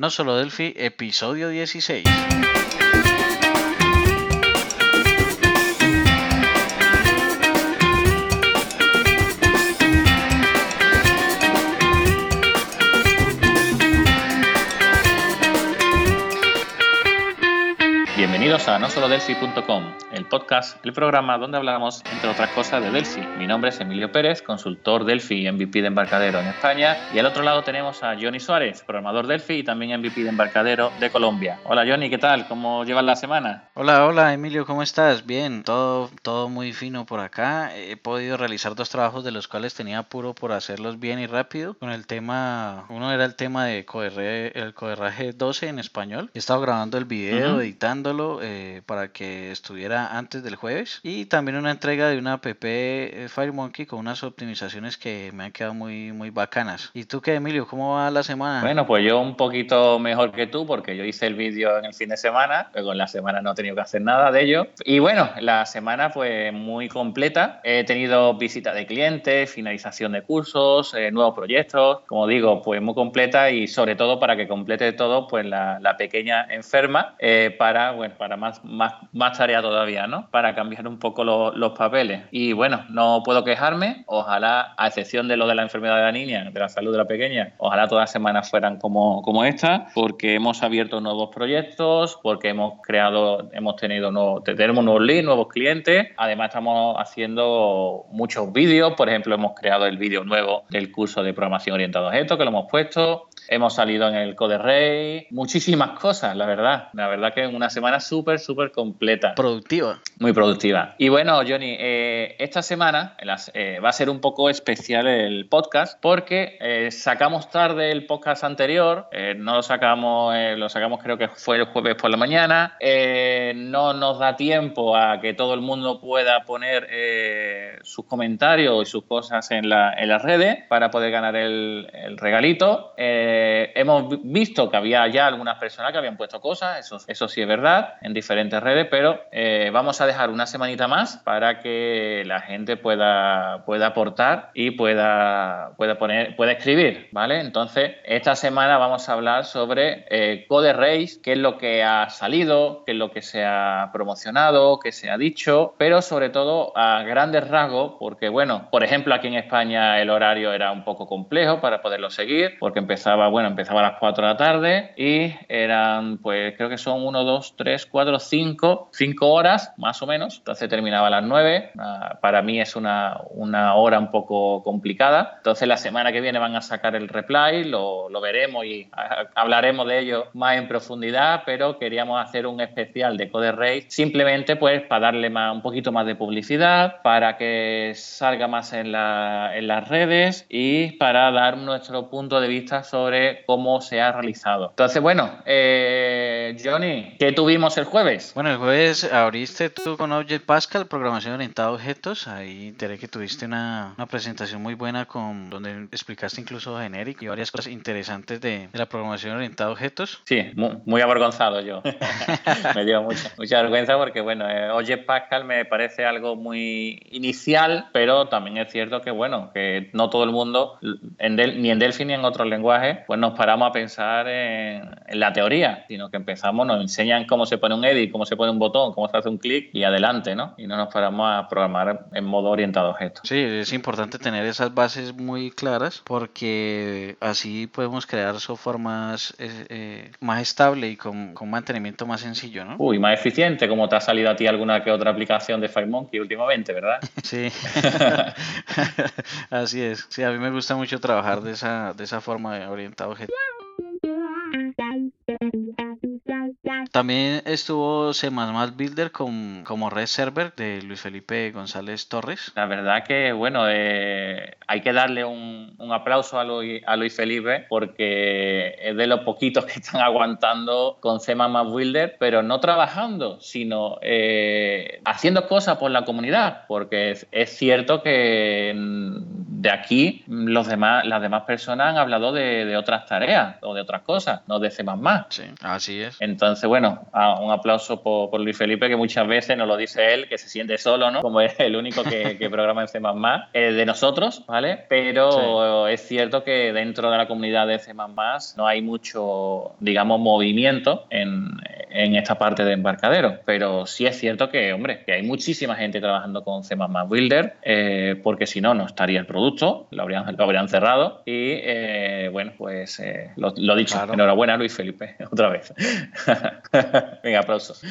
No solo Delphi, episodio 16. Bienvenidos a nosolodelphi.com, el podcast, el programa donde hablamos, entre otras cosas, de Delphi. Mi nombre es Emilio Pérez, consultor Delphi y MVP de embarcadero en España. Y al otro lado tenemos a Johnny Suárez, programador Delphi y también MVP de embarcadero de Colombia. Hola Johnny, ¿qué tal? ¿Cómo llevas la semana? Hola, hola Emilio, ¿cómo estás? Bien, todo, todo muy fino por acá. He podido realizar dos trabajos de los cuales tenía apuro por hacerlos bien y rápido. Con el tema, uno era el tema de coderre, el coderraje 12 en español. He estado grabando el video, editándolo eh, para que estuviera antes del jueves. Y también una entrega de una app eh, FireMonkey con unas optimizaciones que me han quedado muy, muy bacanas. ¿Y tú qué, Emilio? ¿Cómo va la semana? Bueno, pues yo un poquito mejor que tú porque yo hice el vídeo en el fin de semana, luego en la semana no he tenido que hacer nada de ello. Y bueno, la semana fue muy completa. He tenido visita de clientes, finalización de cursos, eh, nuevos proyectos. Como digo, pues muy completa y sobre todo para que complete todo, pues la, la pequeña enferma para bueno, para más, más, tarea todavía, ¿no? Para cambiar un poco los papeles. Y bueno, no puedo quejarme, ojalá, a excepción de lo de la enfermedad de la niña, de la salud de la pequeña, ojalá todas las semanas fueran como, como esta, porque hemos abierto nuevos proyectos, porque hemos creado, hemos tenido nuevos, tenemos nuevos leads, nuevos clientes, además estamos haciendo muchos vídeos, por ejemplo, hemos creado el vídeo nuevo del curso de programación orientada a objetos que lo hemos puesto, hemos salido en el Code Rey, muchísimas cosas, la verdad, la verdad que en una semana súper, súper completa. Productiva. Muy productiva. Y bueno, Johnny, eh, esta semana eh, va a ser un poco especial el podcast porque eh, sacamos tarde el podcast anterior, no lo sacamos, lo sacamos creo que fue el jueves por la mañana, no nos da tiempo a que todo el mundo pueda poner sus comentarios y sus cosas en, la, en las redes para poder ganar el, el regalito. hemos visto que había ya algunas personas que habían puesto cosas, eso, eso sí es verdad en diferentes redes, pero eh, vamos a dejar una semanita más para que la gente pueda, pueda aportar y pueda, pueda, poner, pueda escribir, ¿vale? Entonces, esta semana vamos a hablar sobre eh, Code Race, qué es lo que ha salido, qué es lo que se ha promocionado, qué se ha dicho, pero sobre todo a grandes rasgos, porque bueno, por ejemplo, aquí en España el horario era un poco complejo para poderlo seguir, porque empezaba, bueno, empezaba a las 4 de la tarde y eran, pues creo que son 1, 2, 3, 3, 4, 5, 5 horas más o menos. Entonces terminaba a las 9. Ah, para mí es una, una, hora un poco complicada. Entonces la semana que viene van a sacar el reply, lo, lo veremos y ah, hablaremos de ello más en profundidad, pero queríamos hacer un especial de Code Race simplemente pues para darle más, un poquito más de publicidad, para que salga más en, la, en las redes y para dar nuestro punto de vista sobre cómo se ha realizado. Entonces, bueno, eh, Johnny, ¿qué tuvimos? el jueves? Bueno, el jueves abriste tú con Object Pascal, programación orientada a objetos. Ahí enteré que tuviste una, una presentación muy buena con donde explicaste incluso genérico y varias cosas interesantes de, de, la programación orientada a objetos. Sí, muy, muy avergonzado yo. me dio mucha, mucha vergüenza porque, bueno, eh, Object Pascal me parece algo muy inicial, pero también es cierto que, bueno, que no todo el mundo, en Del, ni en Delphi ni en otros lenguajes, pues nos paramos a pensar en, en la teoría, sino que empezamos, nos enseñan cómo se pone un edit, cómo se pone un botón, cómo se hace un clic y adelante, ¿no? Y no nos paramos a programar en modo orientado a objetos. Sí, es importante tener esas bases muy claras porque así podemos crear software más, eh, eh, más estable y con, con, mantenimiento más sencillo, ¿no? Uy, más eficiente, como te ha salido a ti alguna que otra aplicación de FireMonkey últimamente, ¿verdad? sí, así es. Sí, a mí me gusta mucho trabajar de esa, de esa forma orientado a objetos. También estuvo C++ Builder con, como red server de Luis Felipe González Torres. La verdad que, bueno, eh, hay que darle un, un aplauso a Luis, a Luis, Felipe porque es de los poquitos que están aguantando con C++ Builder, pero no trabajando, sino eh, haciendo cosas por la comunidad, porque es, es cierto que de aquí los demás, las demás personas han hablado de, otras tareas o de otras cosas, no de C++. Sí, así es. Entonces, bueno, un aplauso por, Luis Felipe, que muchas veces nos lo dice él, que se siente solo, ¿no? Como es el único que, programa en C++, eh, de nosotros, ¿vale? Pero es cierto que dentro de la comunidad de C++ no hay mucho, digamos, movimiento en, en esta parte de embarcadero. Pero sí es cierto que, hombre, que hay muchísima gente trabajando con C++ Builder, eh, porque si no, no estaría el producto, lo habrían, lo habrían cerrado. Y eh, bueno, pues eh, lo, lo, dicho, enhorabuena Luis Felipe, otra vez. Venga, aplausos.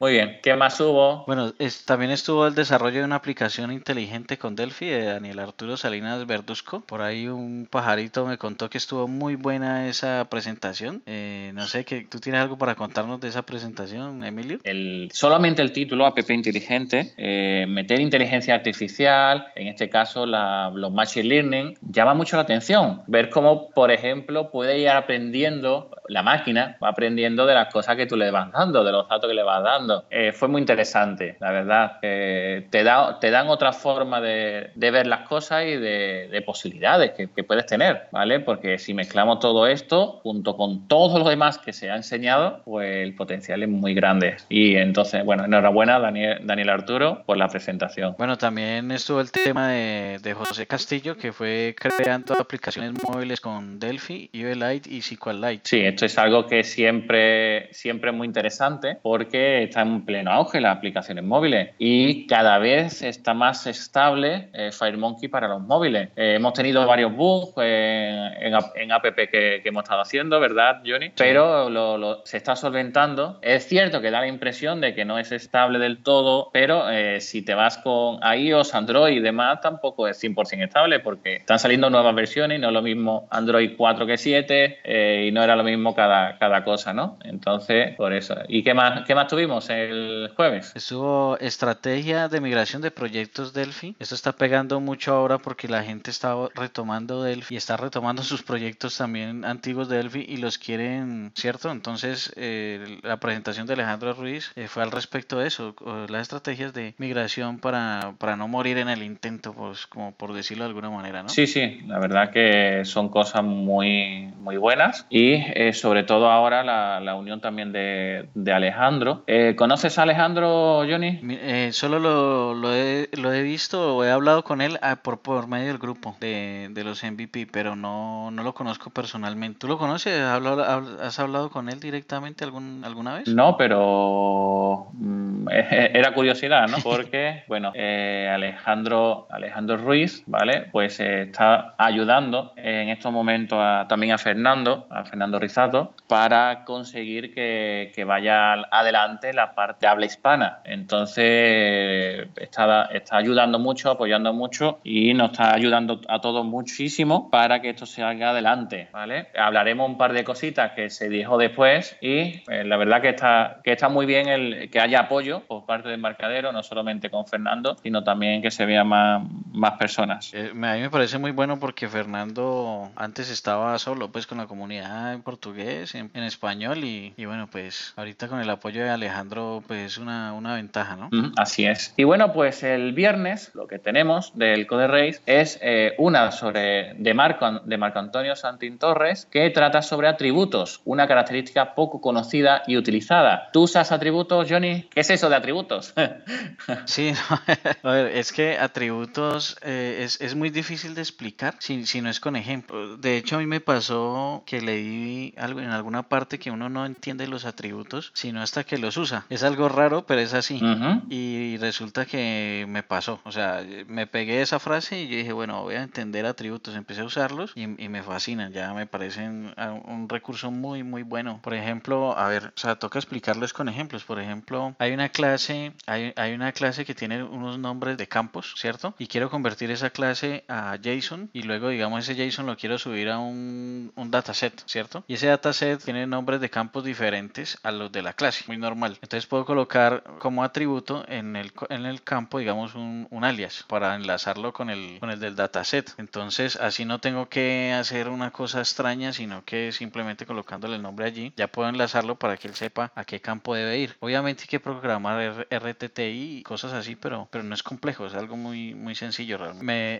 Muy bien, ¿qué más hubo? Bueno, también estuvo el desarrollo de una aplicación inteligente con Delphi de Daniel Arturo Salinas Verduzco. Por ahí un pajarito me contó que estuvo muy buena esa presentación. Eh, no sé, ¿tú tienes algo para contarnos de esa presentación, Emilio? El, solamente el título, App Inteligente, eh, meter inteligencia artificial, en este caso los Machine Learning, llama mucho la atención. Ver cómo, por ejemplo, puede ir aprendiendo, la máquina va aprendiendo de las cosas que tú le vas dando, de los datos que le vas dando eh, fue muy interesante, la verdad. te, da, te dan otra forma de, ver las cosas y de, posibilidades que, puedes tener, ¿vale? Porque si mezclamos todo esto junto con todo lo demás que se ha enseñado, pues el potencial es muy grande. Y entonces, bueno, enhorabuena Daniel, Daniel Arturo por la presentación. Bueno, también estuvo el tema de, José Castillo, que fue creando aplicaciones móviles con Delphi, EVLite y SQLite. Sí, esto es algo que siempre, siempre es muy interesante porque está en pleno auge las aplicaciones móviles y cada vez está más estable eh, FireMonkey para los móviles. Eh, hemos tenido varios bugs en, en, app que, hemos estado haciendo, ¿verdad, Johnny? Pero lo, se está solventando. Es cierto que da la impresión de que no es estable del todo, pero eh, si te vas con iOS, Android y demás, tampoco es 100% estable porque están saliendo nuevas versiones no es lo mismo Android 4 que 7 y no era lo mismo cada, cada cosa, ¿no? Entonces, por eso. ¿Y qué más, qué más tuvimos? el jueves? Estuvo estrategia de migración de proyectos Delphi. Esto está pegando mucho ahora porque la gente está retomando Delphi y está retomando sus proyectos también antiguos de Delphi y los quieren, ¿cierto? Entonces, eh, la presentación de Alejandro Ruiz eh, fue al respecto de eso, las estrategias de migración para, para no morir en el intento, pues como por decirlo de alguna manera, ¿no? Sí, sí, la verdad que son cosas muy, muy buenas y eh, sobre todo ahora la, la unión también de, de Alejandro. ¿Conoces a Alejandro, Johnny? Eh, solo lo, lo, he, lo, he, visto o he hablado con él ah, por, por medio del grupo de, de, los MVP, pero no, no lo conozco personalmente. ¿Tú lo conoces? ¿Has hablado con él directamente algún, alguna vez? No, pero mm, era curiosidad, ¿no? Porque, bueno, eh, Alejandro, Alejandro Ruiz, ¿vale? Pues eh, está ayudando en estos momentos también a Fernando, a Fernando Rizato, para conseguir que, que vaya adelante la parte habla hispana. Entonces, está, está ayudando mucho, apoyando mucho y nos está ayudando a todos muchísimo para que esto se haga adelante, ¿vale? Hablaremos un par de cositas que se dijo después y eh, la verdad que está, que está muy bien el que haya apoyo por parte del embarcadero, no solamente con Fernando, sino también que se vean más, más personas. Eh, a mí me parece muy bueno porque Fernando antes estaba solo, pues con la comunidad en portugués, en, español y, y bueno, pues ahorita con el apoyo de Alejandro pues una, una ventaja, ¿no? así es. Y bueno, pues el viernes lo que tenemos del Code Race es eh, una sobre de Marco, de Marco Antonio Santín Torres que trata sobre atributos, una característica poco conocida y utilizada. ¿Tú usas atributos, Johnny? ¿Qué es eso de atributos? sí, a ver, es que atributos eh, es, es, muy difícil de explicar si, si no es con ejemplos. De hecho, a mí me pasó que leí algo en alguna parte que uno no entiende los atributos, sino hasta que los usa. Es algo raro, pero es así. Y resulta que me pasó. O sea, me pegué esa frase y yo dije, bueno, voy a entender atributos. Empecé a usarlos y, me fascinan. Ya me parecen ah, un recurso muy, muy bueno. Por ejemplo, a ver, o sea, toca explicarles con ejemplos. Por ejemplo, hay una clase, hay, hay una clase que tiene unos nombres de campos, ¿cierto? Y quiero convertir esa clase a JSON y luego, digamos, ese JSON lo quiero subir a un, un dataset, ¿cierto? Y ese dataset tiene nombres de campos diferentes a los de la clase, muy normal. Entonces puedo colocar como atributo en el, en el campo, digamos, un, alias para enlazarlo con el, con el del dataset. Entonces así no tengo que hacer una cosa extraña, sino que simplemente colocándole el nombre allí, ya puedo enlazarlo para que él sepa a qué campo debe ir. Obviamente hay que programar RTTI y cosas así, pero, pero no es complejo, es algo muy, muy sencillo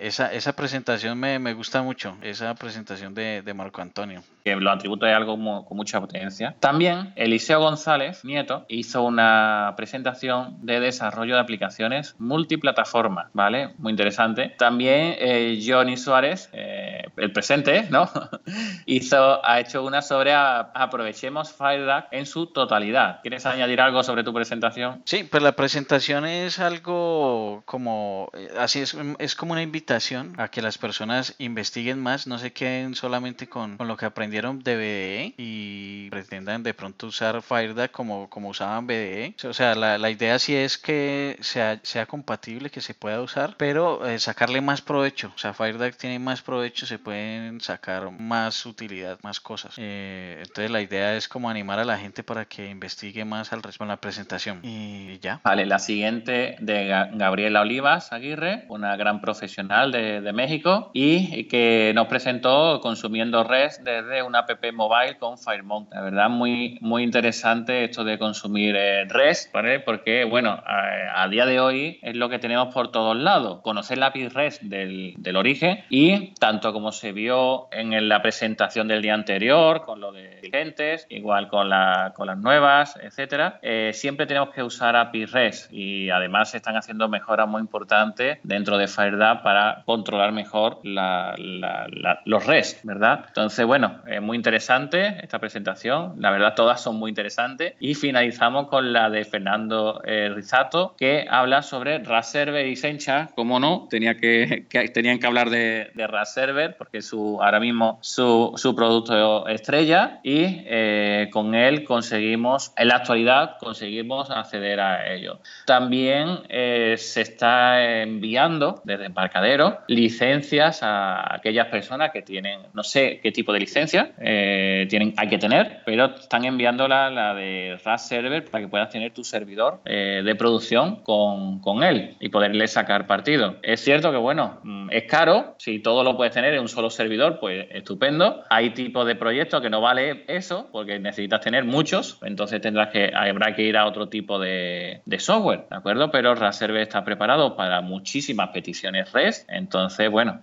esa, esa presentación me, me gusta mucho, esa presentación de, de Marco Antonio. Que los atributos es algo con mucha potencia. También Eliseo González, nieto, hizo una presentación de desarrollo de aplicaciones multiplataforma, ¿vale? Muy interesante. También eh, Johnny Suárez, eh, el presente, ¿no? hizo, ha hecho una sobre aprovechemos FireDAC en su totalidad. ¿Quieres añadir algo sobre tu presentación? Sí, pues la presentación es algo como, eh, así es, es como una invitación a que las personas investiguen más, no se queden solamente con, con lo que aprendieron de BDE y pretendan de pronto usar FireDAC como, como usaban BDE. O sea, la, la idea sí es que sea, sea compatible, que se pueda usar, pero eh, sacarle más provecho. O sea, FireDAC tiene más provecho, se pueden sacar más utilidad, más cosas. Eh, entonces la idea es como animar a la gente para que investigue más al respecto de la presentación. Y ya. Vale, la siguiente de Gabriela Olivas Aguirre, una gran profesional de, de México y que nos presentó consumiendo REST desde una app mobile con FireMount. La verdad, muy, muy interesante esto de consumir eh, REST, ¿vale? Porque, bueno, a, a, día de hoy es lo que tenemos por todos lados. Conocer la API REST del, del origen y tanto como se vio en la presentación del día anterior, con lo de vigentes, igual con, la, con las nuevas, etcétera, eh, siempre tenemos que usar API REST y además se están haciendo mejoras muy importantes dentro de FireDAP para controlar mejor la, la, los REST, ¿verdad? Entonces, bueno, es muy interesante esta presentación, la verdad todas son muy interesantes. Y finalizamos con la de Fernando eh, Rizato que habla sobre RAS Server y Sencha, como no, tenía que, que, tenían que hablar de, de RAS Server porque su, ahora mismo su, su producto estrella y eh, con él conseguimos, en la actualidad conseguimos acceder a ello. También eh, se está enviando desde embarcadero licencias a aquellas personas que tienen, no sé qué tipo de licencia eh, tienen, hay que tener, pero están enviando la, de RAS Server para que puedas tener tu servidor de producción con, con, él y poderle sacar partido. Es cierto que, bueno, mm, es caro, si todo lo puedes tener en un solo servidor, pues estupendo. Hay tipos de proyectos que no vale eso, porque necesitas tener muchos, entonces tendrás que, habrá que ir a otro tipo de, software, ¿de acuerdo? Pero Raserve está preparado para muchísimas peticiones REST, entonces, bueno,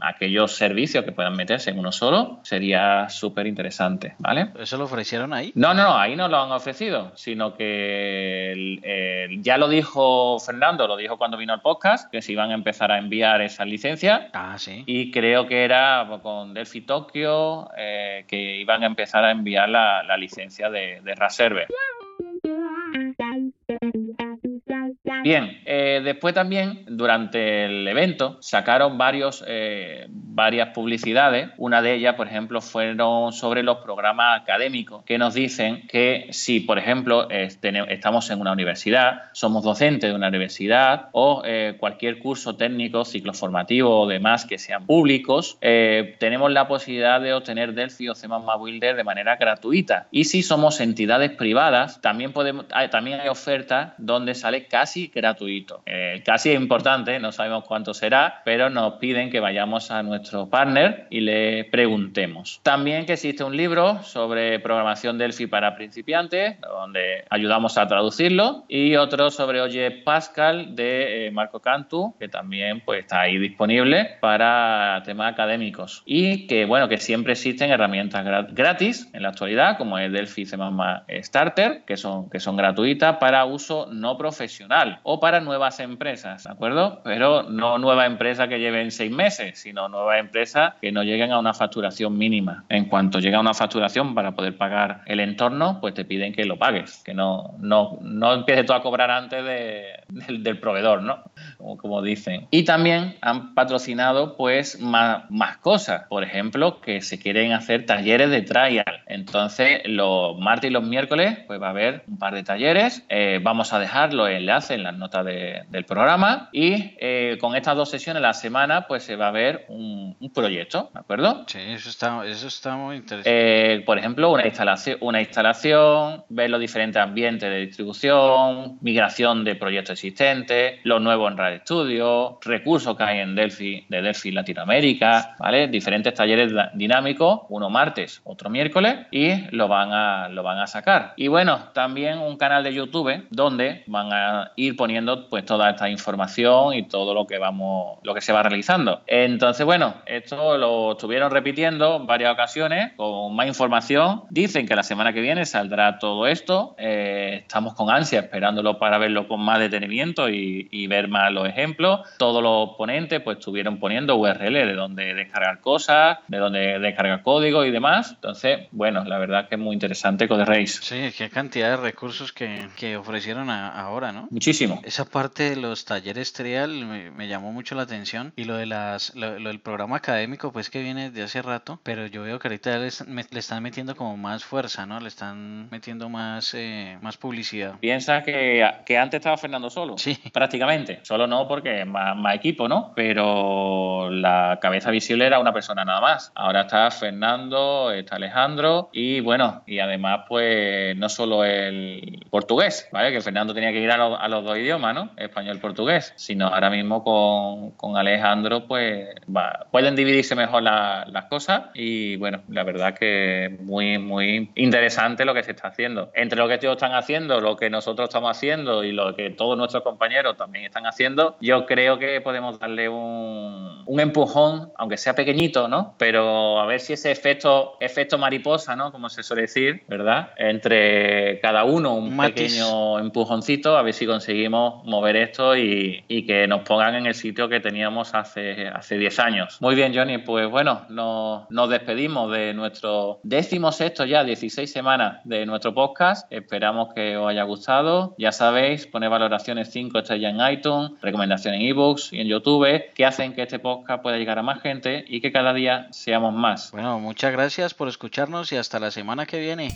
aquellos servicios que puedan meterse en uno solo sería súper interesante, ¿vale? ¿Eso lo ofrecieron ahí? No, no, no, ahí no lo han ofrecido, sino que el, el, ya lo dijo Fernando, lo dijo cuando vino al podcast, que se iban a empezar a enviar esas licencias. Ah, sí. Y creo que era con Delphi Tokyo eh, que iban a empezar a enviar la, la licencia de, de Raserve. Bien, eh, después también durante el evento sacaron varios, eh, varias publicidades. Una de ellas, por ejemplo, fueron sobre los programas académicos que nos dicen que si, por ejemplo, estamos en una universidad, somos docentes de una universidad o eh, cualquier curso técnico, ciclo formativo o demás que sean públicos, eh, tenemos la posibilidad de obtener Delphi o C++ Builder de manera gratuita. Y si somos entidades privadas, también, podemos, hay, también hay ofertas donde sale casi gratuito. Eh, casi es importante, no sabemos cuánto será, pero nos piden que vayamos a nuestro partner y le preguntemos. También que existe un libro sobre programación Delphi para principiantes, donde ayudamos a traducirlo, y otro sobre Oye Pascal de eh, Marco Cantu, que también pues, está ahí disponible para temas académicos. Y que, bueno, que siempre existen herramientas gratis en la actualidad, como es Delphi C++ Starter, que son, que son gratuitas para uso no profesional o para nuevas empresas, ¿de acuerdo? Pero no nueva empresa que lleven seis meses, sino nueva empresa que no lleguen a una facturación mínima. En cuanto llega a una facturación para poder pagar el entorno, pues te piden que lo pagues, que no, no, no empieces tú a cobrar antes de, del, del, proveedor, ¿no? Como, dicen. Y también han patrocinado pues más, más cosas. Por ejemplo, que se quieren hacer talleres de trial. Entonces, los martes y los miércoles pues va a haber un par de talleres. Eh, vamos a dejar los enlaces en las notas del programa. Y eh, con estas dos sesiones a la semana pues se va a ver un, proyecto, ¿de acuerdo? Sí, eso está, eso está muy interesante. Eh, por ejemplo, una instalación, una instalación, ver los diferentes ambientes de distribución, migración de proyectos existentes, los nuevos en Radio Studio, recursos que hay en Delphi, de Delphi Latinoamérica, ¿vale? Diferentes talleres dinámicos, uno martes, otro miércoles, y lo van a, lo van a sacar. Y bueno, también un canal de YouTube donde van a ir poniendo pues toda esta información y todo lo que vamos, lo que se va realizando. Entonces, bueno, esto lo estuvieron repitiendo varias ocasiones con más información. Dicen que la semana que viene saldrá todo esto. Eh, estamos con ansia esperándolo para verlo con más detenimiento y, ver más los ejemplos. Todos los ponentes pues estuvieron poniendo URL de donde descargar cosas, de donde descargar código y demás. Entonces, bueno, la verdad que es muy interesante Code Race. Sí, qué cantidad de recursos que, que ofrecieron ahora, ¿no? Muchísimo. Esa parte de los talleres trial me, llamó mucho la atención y lo de las lo, del programa académico pues que viene de hace rato, pero yo veo que ahorita le, le están metiendo como más fuerza, ¿no? Le están metiendo más, eh, más publicidad. Piensa que, que, antes estaba Fernando solo, sí. prácticamente. Solo no porque más, más equipo, ¿no? Pero la cabeza visible era una persona nada más. Ahora está Fernando, está Alejandro y bueno, y además pues no solo el portugués, ¿vale? Que Fernando tenía que ir a, a los dos idiomas, ¿no? Español-portugués, sino ahora mismo con, con Alejandro pues pueden dividirse mejor las cosas y bueno, la verdad que muy, muy interesante lo que se está haciendo. Entre lo que ellos están haciendo, lo que nosotros estamos haciendo y lo que todos nuestros compañeros también están haciendo, yo creo que podemos darle un, un empujón, aunque sea pequeñito, ¿no? Pero a ver si ese efecto, efecto mariposa, ¿no? Como se suele decir, ¿verdad? Entre cada uno un, pequeño empujoncito, a ver si conseguimos mover esto y, y, que nos pongan en el sitio que teníamos hace, hace 10 años. Muy bien, Johnny, pues bueno, nos, nos despedimos de nuestro décimo sexto ya, 16 semanas de nuestro podcast. Esperamos que os haya gustado. Ya sabéis, poner valoraciones 5 estrellas en iTunes, recomendaciones en ebooks y en YouTube, que hacen que este podcast pueda llegar a más gente y que cada día seamos más. Bueno, muchas gracias por escucharnos y hasta la semana que viene.